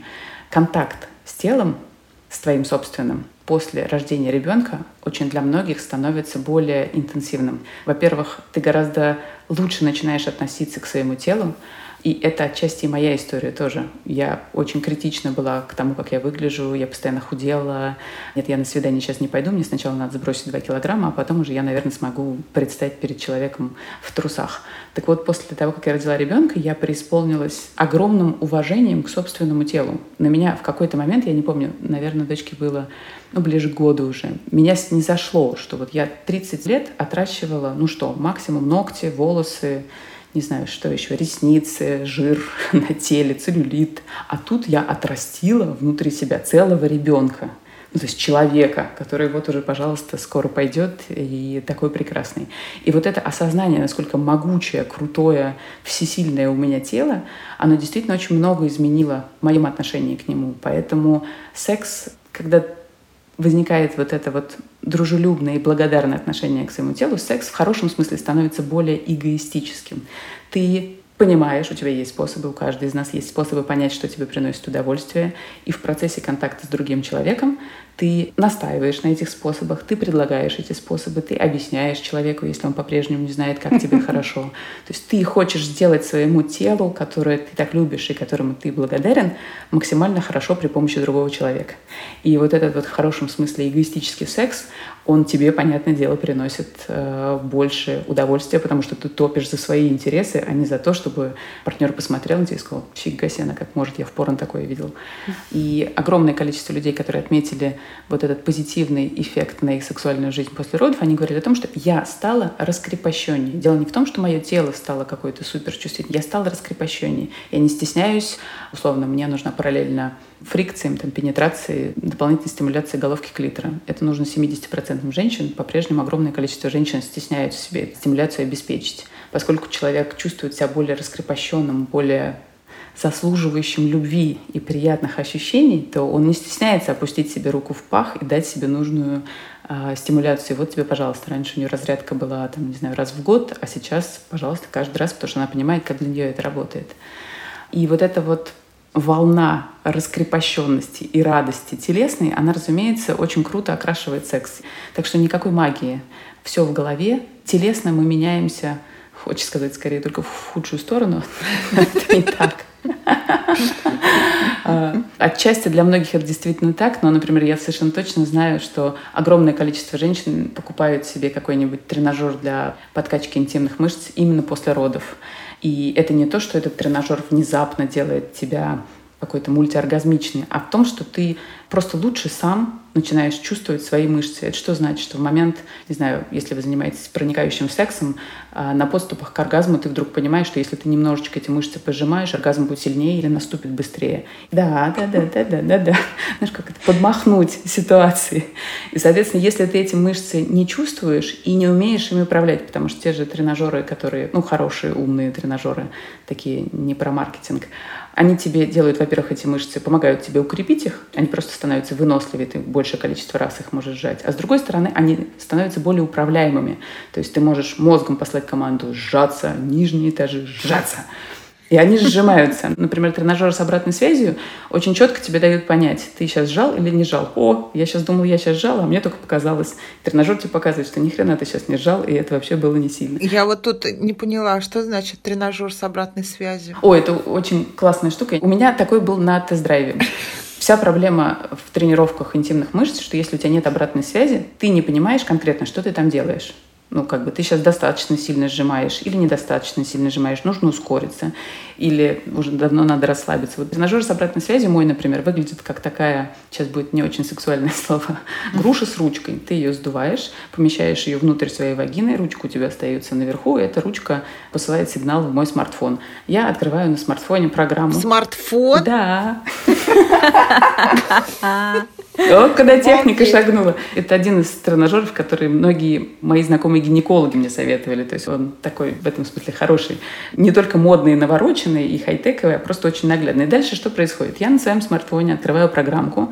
Контакт с телом, с твоим собственным, после рождения ребенка очень для многих становится более интенсивным. Во-первых, ты гораздо лучше начинаешь относиться к своему телу, и это отчасти моя история тоже. Я очень критична была к тому, как я выгляжу, я постоянно худела. Нет, я на свидание сейчас не пойду, мне сначала надо сбросить 2 килограмма, а потом уже я, наверное, смогу предстать перед человеком в трусах. Так вот, после того, как я родила ребенка, я преисполнилась огромным уважением к собственному телу. На меня в какой-то момент, я не помню, наверное, дочке было ну, ближе к году уже. Меня не зашло, что вот я 30 лет отращивала, ну что, максимум ногти, волосы, не знаю, что еще, ресницы, жир на теле, целлюлит. А тут я отрастила внутри себя целого ребенка. Ну, то есть человека, который вот уже, пожалуйста, скоро пойдет и такой прекрасный. И вот это осознание, насколько могучее, крутое, всесильное у меня тело, оно действительно очень много изменило в моем отношении к нему. Поэтому секс, когда возникает вот это вот дружелюбное и благодарное отношение к своему телу, секс в хорошем смысле становится более эгоистическим. Ты понимаешь, у тебя есть способы, у каждой из нас есть способы понять, что тебе приносит удовольствие, и в процессе контакта с другим человеком ты настаиваешь на этих способах, ты предлагаешь эти способы, ты объясняешь человеку, если он по-прежнему не знает, как тебе хорошо. То есть ты хочешь сделать своему телу, которое ты так любишь и которому ты благодарен, максимально хорошо при помощи другого человека. И вот этот вот в хорошем смысле эгоистический секс, он тебе, понятное дело, приносит э, больше удовольствия, потому что ты топишь за свои интересы, а не за то, чтобы партнер посмотрел на тебя и сказал, фига себе, она как может, я в порно такое видел. И огромное количество людей, которые отметили вот этот позитивный эффект на их сексуальную жизнь после родов, они говорили о том, что я стала раскрепощеннее. Дело не в том, что мое тело стало какое-то супер чувствительное, я стала раскрепощеннее. Я не стесняюсь, условно, мне нужна параллельно фрикциям, там, пенетрации, дополнительной стимуляции головки клитора. Это нужно 70% женщин. По-прежнему огромное количество женщин стесняются себе стимуляцию обеспечить. Поскольку человек чувствует себя более раскрепощенным, более заслуживающим любви и приятных ощущений, то он не стесняется опустить себе руку в пах и дать себе нужную э, стимуляцию. Вот тебе, пожалуйста, раньше у нее разрядка была, там, не знаю, раз в год, а сейчас, пожалуйста, каждый раз, потому что она понимает, как для нее это работает. И вот эта вот волна раскрепощенности и радости телесной, она, разумеется, очень круто окрашивает секс. Так что никакой магии. Все в голове. Телесно мы меняемся, хочется сказать, скорее только в худшую сторону. Это не так. А, отчасти для многих это действительно так, но, например, я совершенно точно знаю, что огромное количество женщин покупают себе какой-нибудь тренажер для подкачки интимных мышц именно после родов. И это не то, что этот тренажер внезапно делает тебя какой-то мультиоргазмичный, а в том, что ты просто лучше сам начинаешь чувствовать свои мышцы. Это что значит? Что в момент, не знаю, если вы занимаетесь проникающим сексом, а, на подступах к оргазму ты вдруг понимаешь, что если ты немножечко эти мышцы пожимаешь, оргазм будет сильнее или наступит быстрее. Да, да, да, да, да, да, да. Знаешь, как это подмахнуть ситуации. И, соответственно, если ты эти мышцы не чувствуешь и не умеешь ими управлять, потому что те же тренажеры, которые, ну, хорошие, умные тренажеры, такие не про маркетинг, они тебе делают, во-первых, эти мышцы, помогают тебе укрепить их, они просто становятся выносливее, ты большее количество раз их можешь сжать. А с другой стороны, они становятся более управляемыми. То есть ты можешь мозгом послать команду сжаться, нижние этажи сжаться. И они сжимаются. Например, тренажер с обратной связью очень четко тебе дают понять, ты сейчас сжал или не сжал. О, я сейчас думал, я сейчас сжал, а мне только показалось. Тренажер тебе показывает, что ни хрена ты сейчас не сжал, и это вообще было не сильно. Я вот тут не поняла, что значит тренажер с обратной связью. О, это очень классная штука. У меня такой был на тест-драйве. Вся проблема в тренировках интимных мышц, что если у тебя нет обратной связи, ты не понимаешь конкретно, что ты там делаешь ну, как бы ты сейчас достаточно сильно сжимаешь или недостаточно сильно сжимаешь, нужно ускориться, или уже давно надо расслабиться. Вот тренажер с обратной связью мой, например, выглядит как такая, сейчас будет не очень сексуальное слово, груша с ручкой. Ты ее сдуваешь, помещаешь ее внутрь своей вагины, ручка у тебя остается наверху, и эта ручка посылает сигнал в мой смартфон. Я открываю на смартфоне программу. Смартфон? Да. Когда техника шагнула. Это один из тренажеров, который многие мои знакомые гинекологи мне советовали. То есть он такой в этом смысле хороший. Не только модный, навороченный и хай-тековый, а просто очень наглядный. И дальше что происходит? Я на своем смартфоне открываю программку.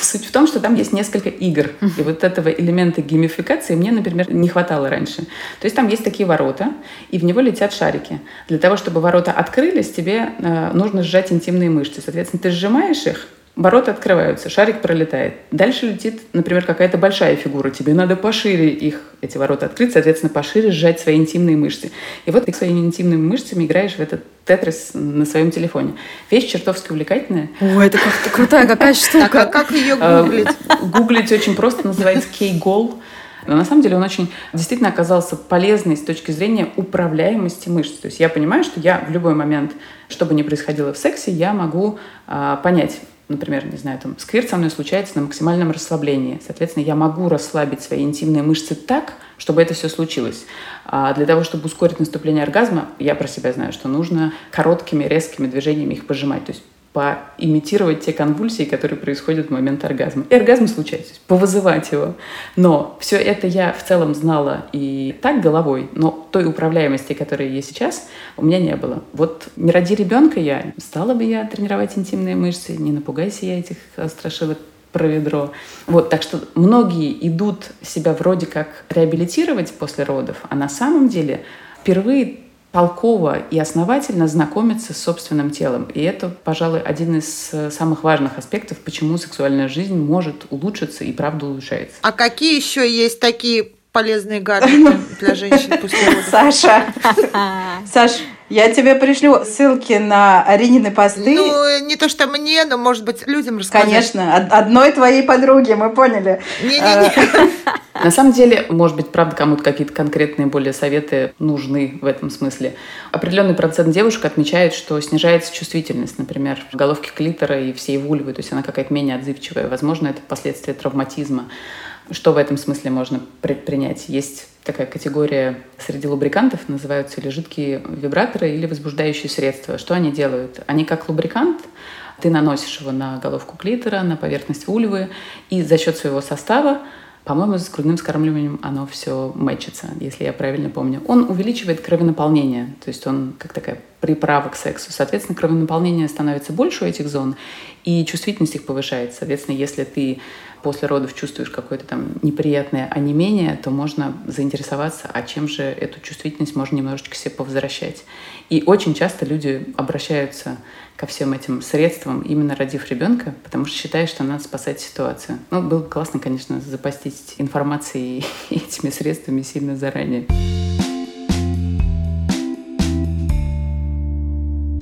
Суть в том, что там есть несколько игр. И вот этого элемента геймификации мне, например, не хватало раньше. То есть там есть такие ворота, и в него летят шарики. Для того, чтобы ворота открылись, тебе э, нужно сжать интимные мышцы. Соответственно, ты сжимаешь их, Ворота открываются, шарик пролетает. Дальше летит, например, какая-то большая фигура. Тебе надо пошире их, эти ворота открыть, соответственно, пошире сжать свои интимные мышцы. И вот ты своими интимными мышцами играешь в этот тетрис на своем телефоне. Вещь чертовски увлекательная. Ой, это как-то крутая какая штука. А как ее гуглить? Гуглить очень просто, называется K-Goal. Но на самом деле он очень действительно оказался полезный с точки зрения управляемости мышц. То есть я понимаю, что я в любой момент, что бы ни происходило в сексе, я могу а, понять, например, не знаю, там, сквирт со мной случается на максимальном расслаблении. Соответственно, я могу расслабить свои интимные мышцы так, чтобы это все случилось. А для того, чтобы ускорить наступление оргазма, я про себя знаю, что нужно короткими, резкими движениями их пожимать. То есть поимитировать те конвульсии, которые происходят в момент оргазма. И оргазм случается, повызывать его. Но все это я в целом знала и так головой, но той управляемости, которая есть сейчас, у меня не было. Вот не ради ребенка я, стала бы я тренировать интимные мышцы, не напугайся я этих страшилок про ведро. Вот, так что многие идут себя вроде как реабилитировать после родов, а на самом деле впервые толково и основательно знакомиться с собственным телом. И это, пожалуй, один из э, самых важных аспектов, почему сексуальная жизнь может улучшиться и правда улучшается. А какие еще есть такие полезные гаджеты для женщин после родов? Саша, Саш, я тебе пришлю ссылки на Аринины посты. Ну, не то что мне, но, может быть, людям рассказать. Конечно, одной твоей подруге, мы поняли. Не-не-не. На самом деле, может быть, правда, кому-то какие-то конкретные более советы нужны в этом смысле. Определенный процент девушек отмечает, что снижается чувствительность, например, в головке клитора и всей вульвы, то есть она какая-то менее отзывчивая. Возможно, это последствия травматизма. Что в этом смысле можно предпринять? Есть такая категория среди лубрикантов, называются или жидкие вибраторы, или возбуждающие средства. Что они делают? Они как лубрикант, ты наносишь его на головку клитора, на поверхность вульвы, и за счет своего состава по-моему, с грудным скармливанием оно все мэчится, если я правильно помню. Он увеличивает кровенаполнение, то есть он как такая приправа к сексу. Соответственно, кровонаполнение становится больше у этих зон, и чувствительность их повышается. Соответственно, если ты после родов чувствуешь какое-то там неприятное онемение, то можно заинтересоваться, а чем же эту чувствительность можно немножечко себе повозвращать. И очень часто люди обращаются ко всем этим средствам, именно родив ребенка, потому что считают, что надо спасать ситуацию. Ну, было бы классно, конечно, запастись информацией и этими средствами сильно заранее.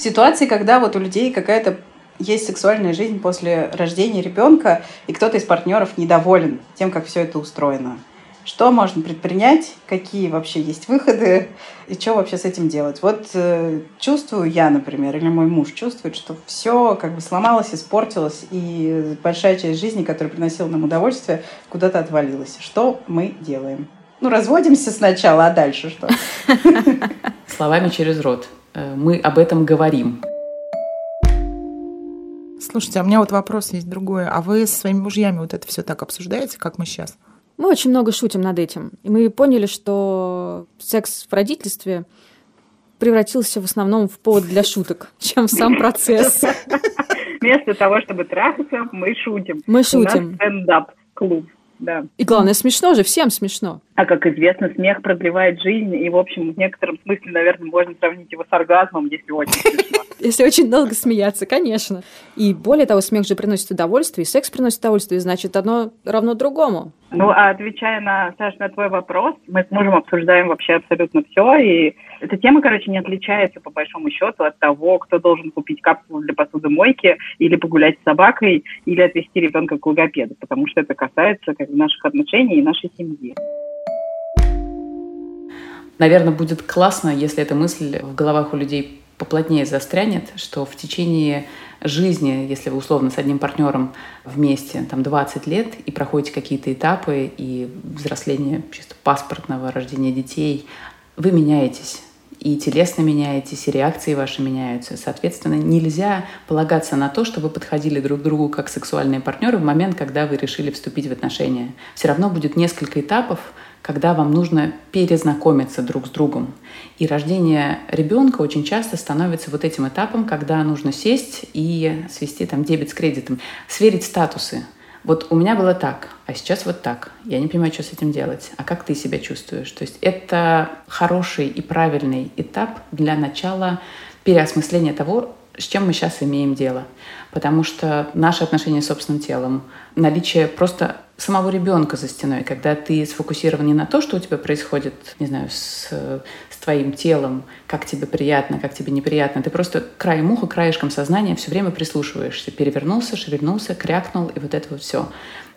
Ситуации, когда вот у людей какая-то есть сексуальная жизнь после рождения ребенка, и кто-то из партнеров недоволен тем, как все это устроено. Что можно предпринять, какие вообще есть выходы, и что вообще с этим делать. Вот э, чувствую я, например, или мой муж чувствует, что все как бы сломалось, испортилось, и большая часть жизни, которая приносила нам удовольствие, куда-то отвалилась. Что мы делаем? Ну, разводимся сначала, а дальше что? Словами через рот. Э, мы об этом говорим. Слушайте, а у меня вот вопрос есть другой. А вы со своими мужьями вот это все так обсуждаете, как мы сейчас? Мы очень много шутим над этим. И мы поняли, что секс в родительстве превратился в основном в повод для шуток, чем в сам процесс. Вместо того, чтобы трахаться, мы шутим. Мы шутим. У нас стендап-клуб. Да. И главное, смешно же, всем смешно. А как известно, смех продлевает жизнь, и, в общем, в некотором смысле, наверное, можно сравнить его с оргазмом, если очень смешно. Если очень долго смеяться, конечно. И более того, смех же приносит удовольствие, и секс приносит удовольствие, значит, одно равно другому. Ну, а отвечая на, Саш, на твой вопрос, мы с мужем обсуждаем вообще абсолютно все, и эта тема, короче, не отличается по большому счету от того, кто должен купить капсулу для посудомойки или погулять с собакой, или отвезти ребенка к логопеду, потому что это касается как наших отношений и нашей семьи. Наверное, будет классно, если эта мысль в головах у людей поплотнее застрянет, что в течение жизни, если вы условно с одним партнером вместе там 20 лет и проходите какие-то этапы и взросление чисто паспортного, рождения детей, вы меняетесь и телесно меняетесь, и реакции ваши меняются. Соответственно, нельзя полагаться на то, что вы подходили друг к другу как сексуальные партнеры в момент, когда вы решили вступить в отношения. Все равно будет несколько этапов, когда вам нужно перезнакомиться друг с другом. И рождение ребенка очень часто становится вот этим этапом, когда нужно сесть и свести там дебет с кредитом, сверить статусы. Вот у меня было так, а сейчас вот так. Я не понимаю, что с этим делать. А как ты себя чувствуешь? То есть это хороший и правильный этап для начала переосмысления того, с чем мы сейчас имеем дело. Потому что наши отношения с собственным телом, наличие просто самого ребенка за стеной, когда ты сфокусирован не на то, что у тебя происходит, не знаю, с, твоим телом, как тебе приятно, как тебе неприятно, ты просто краем уха, краешком сознания все время прислушиваешься, перевернулся, шевельнулся, крякнул, и вот это вот все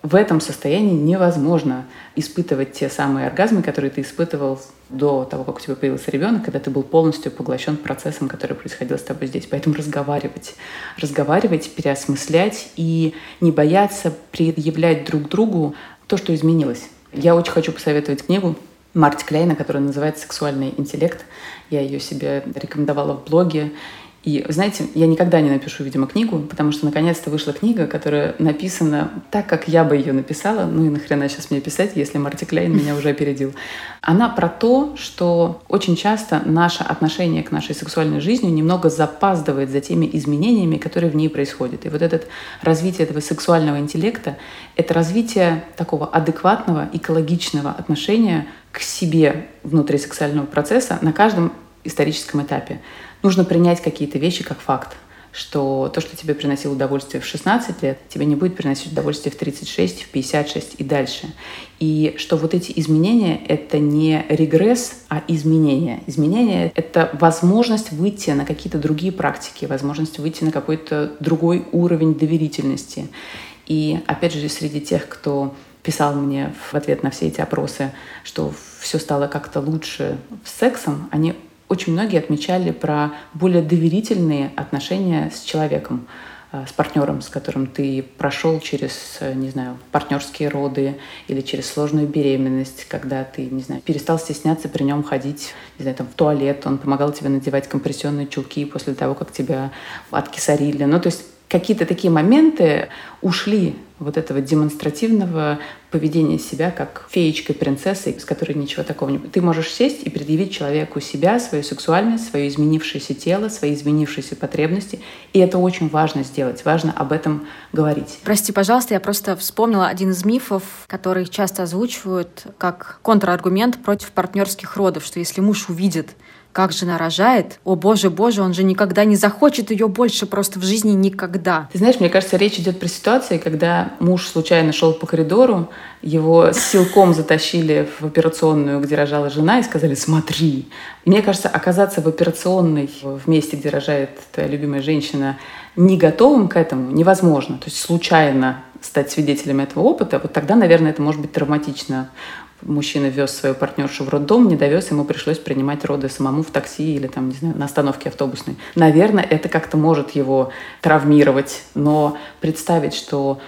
в этом состоянии невозможно испытывать те самые оргазмы, которые ты испытывал до того, как у тебя появился ребенок, когда ты был полностью поглощен процессом, который происходил с тобой здесь. Поэтому разговаривать, разговаривать, переосмыслять и не бояться предъявлять друг другу то, что изменилось. Я очень хочу посоветовать книгу Марти Клейна, которая называется «Сексуальный интеллект». Я ее себе рекомендовала в блоге. И, знаете, я никогда не напишу, видимо, книгу, потому что наконец-то вышла книга, которая написана так, как я бы ее написала. Ну и нахрена сейчас мне писать, если Марти Клейн меня уже опередил. Она про то, что очень часто наше отношение к нашей сексуальной жизни немного запаздывает за теми изменениями, которые в ней происходят. И вот это развитие этого сексуального интеллекта — это развитие такого адекватного, экологичного отношения к себе внутри сексуального процесса на каждом историческом этапе нужно принять какие-то вещи как факт что то, что тебе приносило удовольствие в 16 лет, тебе не будет приносить удовольствие в 36, в 56 и дальше. И что вот эти изменения — это не регресс, а изменения. Изменения — это возможность выйти на какие-то другие практики, возможность выйти на какой-то другой уровень доверительности. И опять же, среди тех, кто писал мне в ответ на все эти опросы, что все стало как-то лучше с сексом, они очень многие отмечали про более доверительные отношения с человеком, э, с партнером, с которым ты прошел через, э, не знаю, партнерские роды или через сложную беременность, когда ты, не знаю, перестал стесняться при нем ходить, не знаю, там, в туалет, он помогал тебе надевать компрессионные чулки после того, как тебя откисарили. Ну, то есть какие-то такие моменты ушли вот этого демонстративного поведения себя как феечкой, принцессой, с которой ничего такого не... Ты можешь сесть и предъявить человеку себя, свою сексуальность, свое изменившееся тело, свои изменившиеся потребности. И это очень важно сделать, важно об этом говорить. Прости, пожалуйста, я просто вспомнила один из мифов, который часто озвучивают как контраргумент против партнерских родов, что если муж увидит как жена рожает, о боже, боже, он же никогда не захочет ее больше просто в жизни никогда. Ты знаешь, мне кажется, речь идет про ситуации, когда муж случайно шел по коридору, его силком затащили в операционную, где рожала жена, и сказали «смотри». Мне кажется, оказаться в операционной, в месте, где рожает твоя любимая женщина, не готовым к этому невозможно. То есть случайно стать свидетелем этого опыта, вот тогда, наверное, это может быть травматично мужчина вез свою партнершу в роддом, не довез, ему пришлось принимать роды самому в такси или там, не знаю, на остановке автобусной. Наверное, это как-то может его травмировать, но представить, что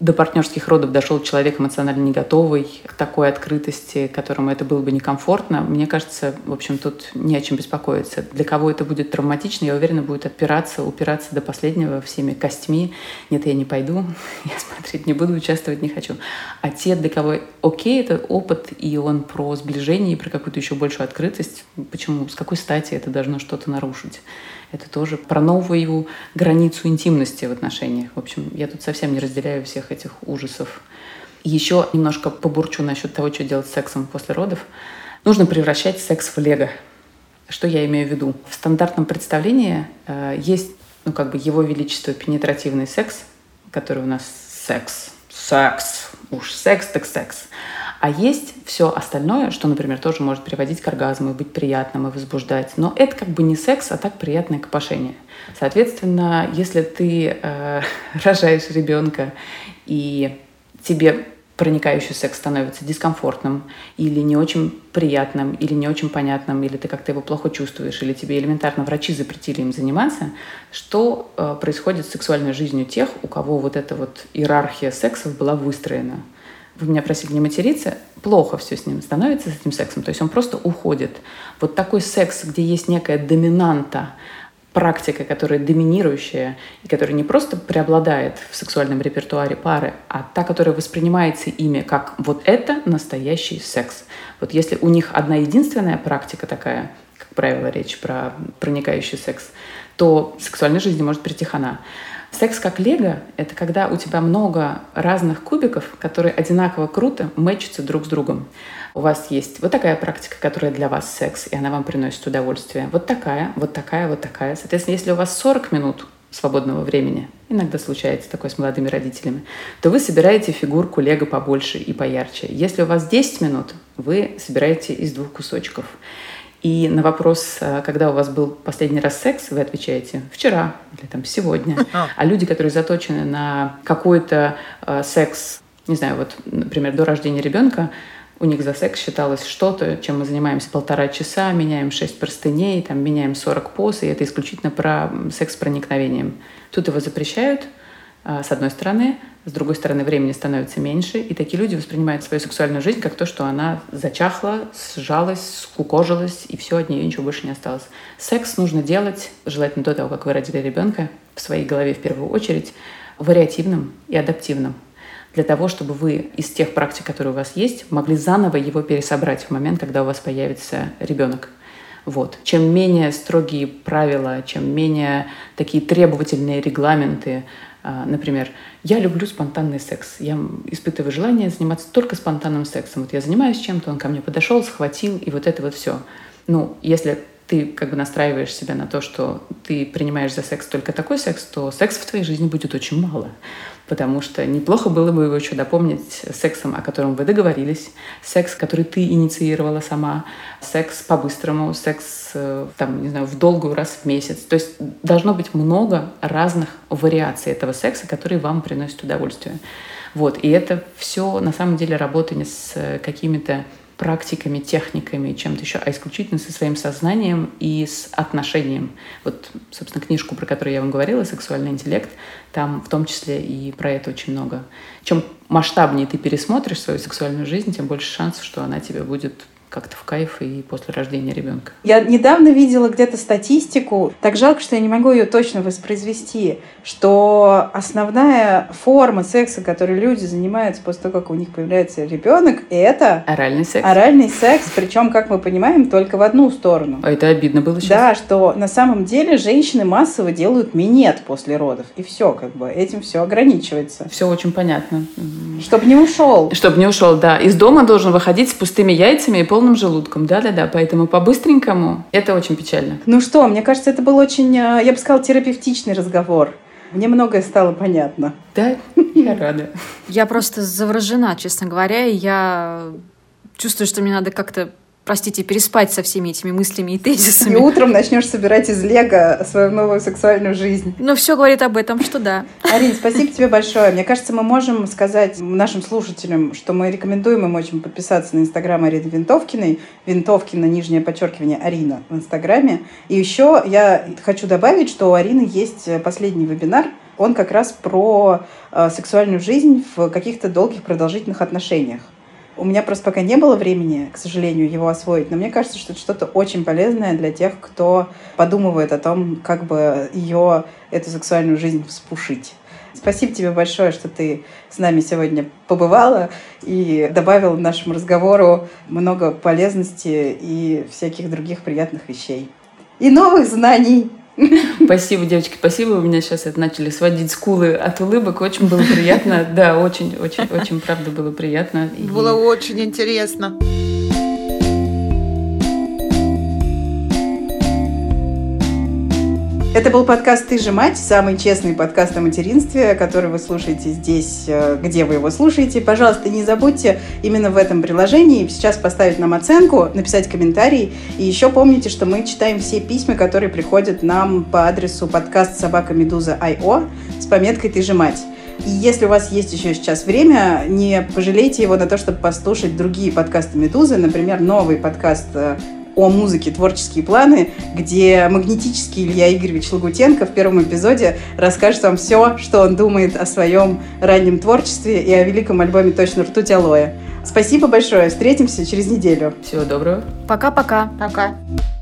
до партнерских родов дошел человек эмоционально не готовый к такой открытости, которому это было бы некомфортно, мне кажется, в общем, тут не о чем беспокоиться. Для кого это будет травматично, я уверена, будет отпираться, упираться до последнего всеми костьми. Нет, я не пойду, я смотреть не буду, участвовать не хочу. А те, для кого окей, это опыт, и он про сближение, и про какую-то еще большую открытость. Почему? С какой стати это должно что-то нарушить? Это тоже про новую границу интимности в отношениях. В общем, я тут совсем не разделяю всех этих ужасов. Еще немножко побурчу насчет того, что делать с сексом после родов. Нужно превращать секс в лего. Что я имею в виду? В стандартном представлении э, есть, ну, как бы его величество пенетративный секс, который у нас секс, секс, уж секс так секс. А есть все остальное, что, например, тоже может приводить к оргазму и быть приятным и возбуждать. Но это как бы не секс, а так приятное копошение. Соответственно, если ты э, рожаешь ребенка и тебе проникающий секс становится дискомфортным или не очень приятным, или не очень понятным, или ты как-то его плохо чувствуешь, или тебе элементарно врачи запретили им заниматься, что э, происходит с сексуальной жизнью тех, у кого вот эта вот иерархия сексов была выстроена вы меня просили не материться, плохо все с ним становится, с этим сексом. То есть он просто уходит. Вот такой секс, где есть некая доминанта, практика, которая доминирующая и которая не просто преобладает в сексуальном репертуаре пары, а та, которая воспринимается ими как вот это настоящий секс. Вот если у них одна единственная практика такая, как правило, речь про проникающий секс, то сексуальной жизни может прийти хана. Секс как лего — это когда у тебя много разных кубиков, которые одинаково круто мэчатся друг с другом. У вас есть вот такая практика, которая для вас секс, и она вам приносит удовольствие. Вот такая, вот такая, вот такая. Соответственно, если у вас 40 минут свободного времени, иногда случается такое с молодыми родителями, то вы собираете фигурку лего побольше и поярче. Если у вас 10 минут, вы собираете из двух кусочков. И на вопрос, э, когда у вас был последний раз секс, вы отвечаете «вчера» или там «сегодня». А люди, которые заточены на какой-то э, секс, не знаю, вот, например, до рождения ребенка, у них за секс считалось что-то, чем мы занимаемся полтора часа, меняем шесть простыней, там, меняем 40 поз, и это исключительно про секс с проникновением. Тут его запрещают, э, с одной стороны, с другой стороны, времени становится меньше, и такие люди воспринимают свою сексуальную жизнь как то, что она зачахла, сжалась, скукожилась, и все, от нее ничего больше не осталось. Секс нужно делать, желательно до того, как вы родили ребенка, в своей голове в первую очередь, вариативным и адаптивным для того, чтобы вы из тех практик, которые у вас есть, могли заново его пересобрать в момент, когда у вас появится ребенок. Вот. Чем менее строгие правила, чем менее такие требовательные регламенты, например, я люблю спонтанный секс. Я испытываю желание заниматься только спонтанным сексом. Вот я занимаюсь чем-то, он ко мне подошел, схватил, и вот это вот все. Ну, если ты как бы настраиваешь себя на то, что ты принимаешь за секс только такой секс, то секса в твоей жизни будет очень мало потому что неплохо было бы его еще допомнить сексом, о котором вы договорились, секс, который ты инициировала сама, секс по-быстрому, секс, э, там, не знаю, в долгую раз в месяц. То есть должно быть много разных вариаций этого секса, которые вам приносят удовольствие. Вот. И это все на самом деле работа не с какими-то практиками, техниками, чем-то еще, а исключительно со своим сознанием и с отношением. Вот, собственно, книжку, про которую я вам говорила, «Сексуальный интеллект», там в том числе и про это очень много. Чем масштабнее ты пересмотришь свою сексуальную жизнь, тем больше шансов, что она тебе будет как-то в кайф и после рождения ребенка. Я недавно видела где-то статистику, так жалко, что я не могу ее точно воспроизвести, что основная форма секса, которой люди занимаются после того, как у них появляется ребенок, это оральный секс. Оральный секс, причем, как мы понимаем, только в одну сторону. А это обидно было сейчас. Да, что на самом деле женщины массово делают минет после родов, и все, как бы этим все ограничивается. Все очень понятно. Чтобы не ушел. Чтобы не ушел, да. Из дома должен выходить с пустыми яйцами и полным желудком. Да-да-да, поэтому по-быстренькому это очень печально. Ну что, мне кажется, это был очень, э, я бы сказала, терапевтичный разговор. Мне многое стало понятно. Да, я рада. Я просто заворожена, честно говоря, и я чувствую, что мне надо как-то простите, переспать со всеми этими мыслями и тезисами. И утром начнешь собирать из лего свою новую сексуальную жизнь. Ну, все говорит об этом, что да. Арин, спасибо тебе большое. Мне кажется, мы можем сказать нашим слушателям, что мы рекомендуем им очень подписаться на инстаграм Арины Винтовкиной. Винтовкина, нижнее подчеркивание, Арина в инстаграме. И еще я хочу добавить, что у Арины есть последний вебинар, он как раз про э, сексуальную жизнь в каких-то долгих продолжительных отношениях. У меня просто пока не было времени, к сожалению, его освоить, но мне кажется, что это что-то очень полезное для тех, кто подумывает о том, как бы ее, эту сексуальную жизнь вспушить. Спасибо тебе большое, что ты с нами сегодня побывала и добавила нашему разговору много полезности и всяких других приятных вещей. И новых знаний. Спасибо, девочки, спасибо. У меня сейчас это начали сводить скулы от улыбок. Очень было приятно. Да, очень, очень, очень, правда, было приятно. Было очень интересно. Это был подкаст «Ты же мать», самый честный подкаст о материнстве, который вы слушаете здесь, э, где вы его слушаете. Пожалуйста, не забудьте именно в этом приложении сейчас поставить нам оценку, написать комментарий. И еще помните, что мы читаем все письма, которые приходят нам по адресу подкаст собака медуза.io с пометкой «Ты же мать». И если у вас есть еще сейчас время, не пожалейте его на то, чтобы послушать другие подкасты «Медузы», например, новый подкаст э, о музыке «Творческие планы», где магнетический Илья Игоревич Лагутенко в первом эпизоде расскажет вам все, что он думает о своем раннем творчестве и о великом альбоме «Точно ртуть алоэ». Спасибо большое. Встретимся через неделю. Всего доброго. Пока-пока. Пока. -пока. Пока.